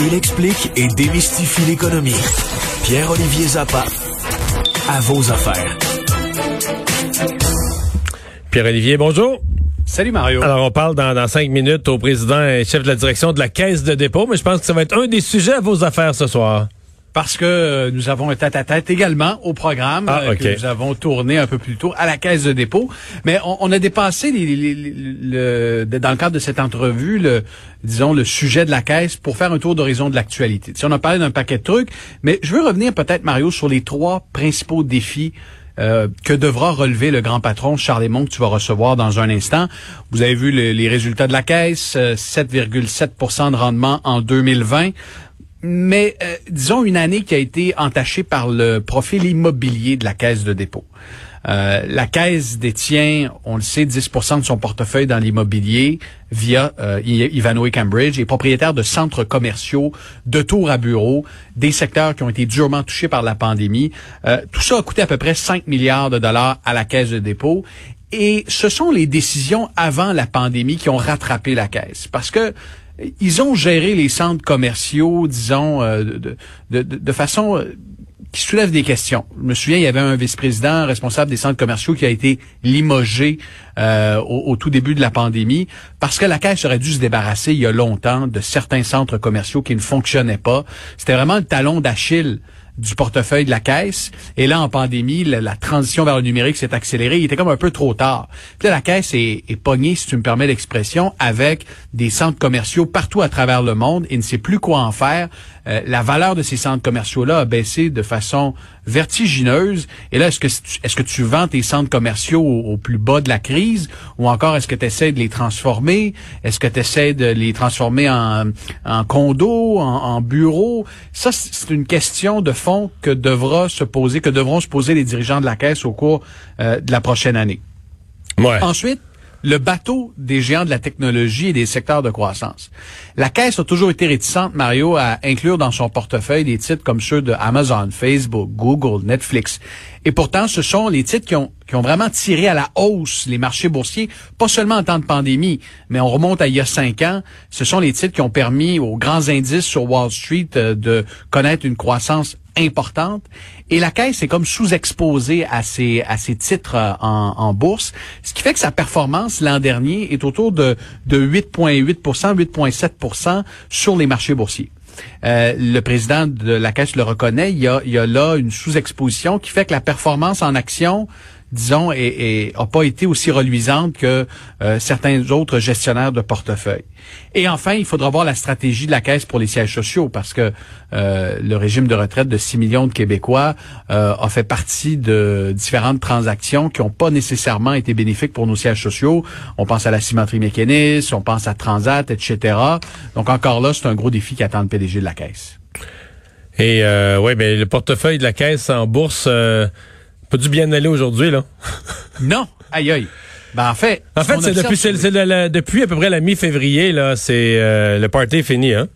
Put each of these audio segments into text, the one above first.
Il explique et démystifie l'économie. Pierre-Olivier Zappa, à vos affaires. Pierre-Olivier, bonjour. Salut Mario. Alors, on parle dans, cinq minutes au président et chef de la direction de la Caisse de dépôt, mais je pense que ça va être un des sujets à vos affaires ce soar. Parce que euh, nous avons un tête-à-tête également au programme ah, euh, que nous avons tourné un peu plus tôt à la Caisse de dépôt. Mais on, a dépassé le, dans le cadre de cette entrevue, le, disons, le sujet de la Caisse pour faire un tour d'horizon de l'actualité. Si on a parlé d'un paquet de trucs, mais je veux revenir peut-être, Mario, sur les trois principaux défis euh, que devra relever le grand patron Charles Lemont que tu vas recevoir dans un instant. Vous avez vu les résultats de la caisse, 7,7% euh, de rendement en 2020 mais euh, disons une année qui a été entachée par le profil immobilier de la caisse de dépôt. Euh, la Caisse détient, on le sait, 10% de son portefeuille dans l'immobilier via euh, Ivano et Cambridge et propriétaire de centres commerciaux, de tours à bureaux, des secteurs qui ont été durement touchés par la pandémie. Euh, tout ça a coûté à peu près 5 milliards de dollars à la Caisse de dépôt. Et ce sont les décisions avant la pandémie qui ont rattrapé la Caisse. Parce que ils ont géré les centres commerciaux, disons, euh, de, de, de, façon qui soulève des questions. Je me souviens, il y avait un vice-président responsable des centres commerciaux qui a été limogé euh, au, tout début de la pandémie parce que la Caisse aurait dû se débarrasser il y a longtemps de certains centres commerciaux qui ne fonctionnaient pas. C'était vraiment le talon d'Achille du portefeuille de la caisse. Et là, en pandémie, la, transition vers le numérique s'est accélérée. Il était comme un peu trop tard. Puis là, la caisse est, est pognée, si tu me permets l'expression, avec des centres commerciaux partout à travers le monde et ne sait plus quoi en faire. Euh, la valeur de ces centres commerciaux-là a baissé de façon vertigineuse. Et là, est-ce que est-ce que tu vends tes centres commerciaux au, plus bas de la crise? Ou encore est-ce que tu essaies de les transformer? Est-ce que tu essaies de les transformer en, en condos, en, en bureaux? Ça, c'est une question de fond que devra se poser, que devront se poser les dirigeants de la Caisse au cours euh, de la prochaine année. Ouais. Ensuite, le bateau des géants de la technologie et des secteurs de croissance. La Caisse a toujours été réticente, Mario, à inclure dans son portefeuille des titres comme ceux de Amazon, Facebook, Google, Netflix. Et pourtant, ce sont les titres qui ont, qui ont vraiment tiré à la hausse les marchés boursiers, pas seulement en temps de pandémie, mais on remonte à il y a cinq ans. Ce sont les titres qui ont permis aux grands indices sur Wall Street euh, de connaître une croissance importante. Et la caisse est comme sous-exposée à ces, à ces titres euh, en, en, bourse, ce qui fait que sa performance l'an dernier est autour de, de 8,8% 8,7% sur les marchés boursiers. Euh, le président de la Caisse le reconnaît, il y a, il y a là une sous-exposition qui fait que la performance en action disons, et, a pas été aussi reluisante que euh, certains autres gestionnaires de portefeuille. Et enfin, il faudra voir la stratégie de la Caisse pour les sièges sociaux, parce que euh, le régime de retraite de 6 millions de Québécois euh, a fait partie de différentes transactions qui n'ont pas nécessairement été bénéfiques pour nos sièges sociaux. On pense à la cimenterie mécaniste, on pense à Transat, etc. Donc encore là, c'est un gros défi qui attend le PDG de la Caisse. Et euh, oui, mais le portefeuille de la Caisse en bourse pas dû bien aller aujourd'hui, là. non. Aïe, aïe. Ben, en fait, en fait, c'est depuis, depuis à peu près la mi-février, là, c'est euh, le party est fini, hein?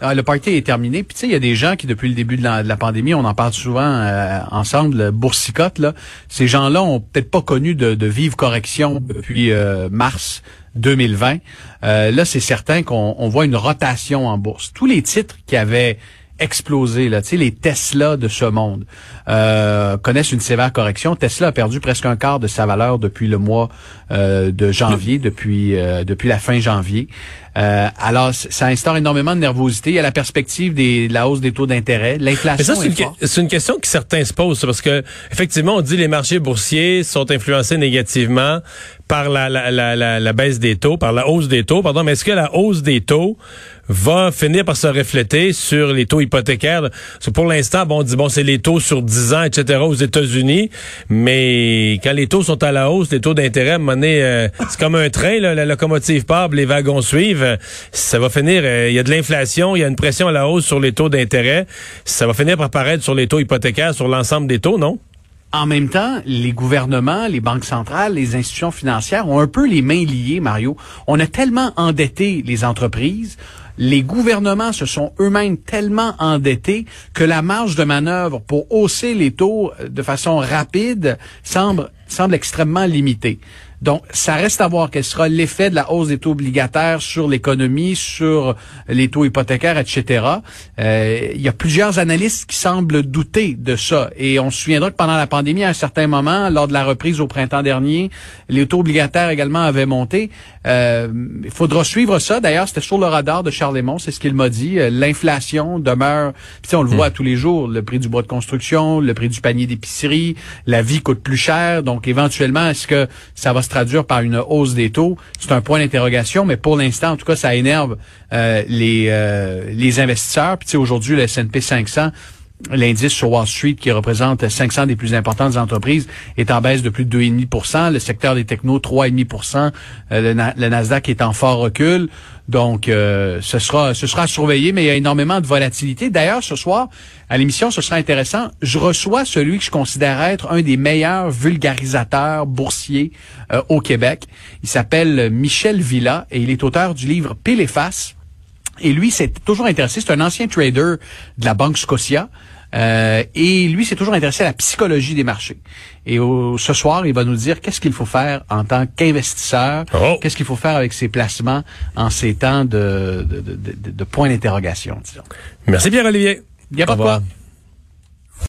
Ah, le party est terminé. Puis tu sais, il y a des gens qui, depuis le début de la, pandémie, on en parle souvent euh, ensemble, boursicote, là. Ces gens-là ont peut-être pas connu de, de vive correction depuis euh, mars 2020. là, c'est certain qu'on voit une rotation en bourse. Tous les titres qui avaient explosé. Là. Tu sais, les Tesla de ce monde euh, connaissent une sévère correction. Tesla a perdu presque un quart de sa valeur depuis le mois euh, de janvier, depuis euh, depuis la fin janvier. Alors, ça instaure énormément de nervosité. Il y a la perspective des, de la hausse des taux d'intérêt, l'inflation. C'est une, une, question que certains se posent parce que effectivement, on dit les marchés boursiers sont influencés négativement par la, la, la, la baisse des taux, par la hausse des taux, pardon. Mais est-ce que la hausse des taux va finir par se refléter sur les taux hypothécaires? pour l'instant, bon, on dit bon, c'est les taux sur 10 ans, etc. aux États-Unis, mais quand les taux sont à la hausse, les taux d'intérêt, à un moment donné, euh, c'est comme un train, là, la locomotive part, les wagons suivent. Euh, ça va finir, euh, il y a de l'inflation, il y a une pression à la hausse sur les taux d'intérêt, ça va finir par paraître sur les taux hypothécaires, sur l'ensemble des taux, non? En même temps, les gouvernements, les banques centrales, les institutions financières ont un peu les mains liées, Mario. On a tellement endetté les entreprises, les gouvernements se sont eux-mêmes tellement endettés que la marge de manœuvre pour hausser les taux de façon rapide semble, semble extrêmement limitée. Donc, ça reste à voir quel sera l'effet de la hausse des taux obligataires sur l'économie, sur les taux hypothécaires, etc. Euh, il y a plusieurs analystes qui semblent douter de ça. Et on se souviendra que pendant la pandémie, à un certain moment, lors de la reprise au printemps dernier, les taux obligataires également avaient monté. Euh, il faudra suivre ça. D'ailleurs, c'était sur le radar de Charles Lemont, c'est ce qu'il m'a dit. Euh, l'inflation demeure, puis on le voit hmm. tous les jours, le prix du bois de construction, le prix du panier d'épicerie, la vie coûte plus cher. Donc, éventuellement, est-ce que ça va se traduire par une hausse des taux? C'est un point d'interrogation, mais pour l'instant, en tout cas, ça énerve euh, les, les investisseurs. Puis aujourd'hui, le S&P 500 L'indice sur Wall Street, qui représente 500 des plus importantes entreprises, est en baisse de plus de 2,5% Le secteur des technos, 3,5% euh, le, Nasdaq est en fort recul. Donc, euh, ce sera ce sera surveillé, mais il y a énormément de volatilité. D'ailleurs, ce soir, à l'émission, ce sera intéressant. Je reçois celui que je considère être un des meilleurs vulgarisateurs boursiers euh, au Québec. Il s'appelle Michel Villa et il est auteur du livre Pile et face et lui, c'est toujours intéressé. C'est un ancien trader de la Banque Scotia. Euh, et lui, s'est toujours intéressé à la psychologie des marchés. Et ce soir, il va nous dire qu'est-ce qu'il faut faire en tant qu'investisseur, oh. qu'est-ce qu'il faut faire avec ses placements en ces temps de, de, de, de, de point d'interrogation, disons. Merci Pierre-Olivier. Il n'y a pas de quoi.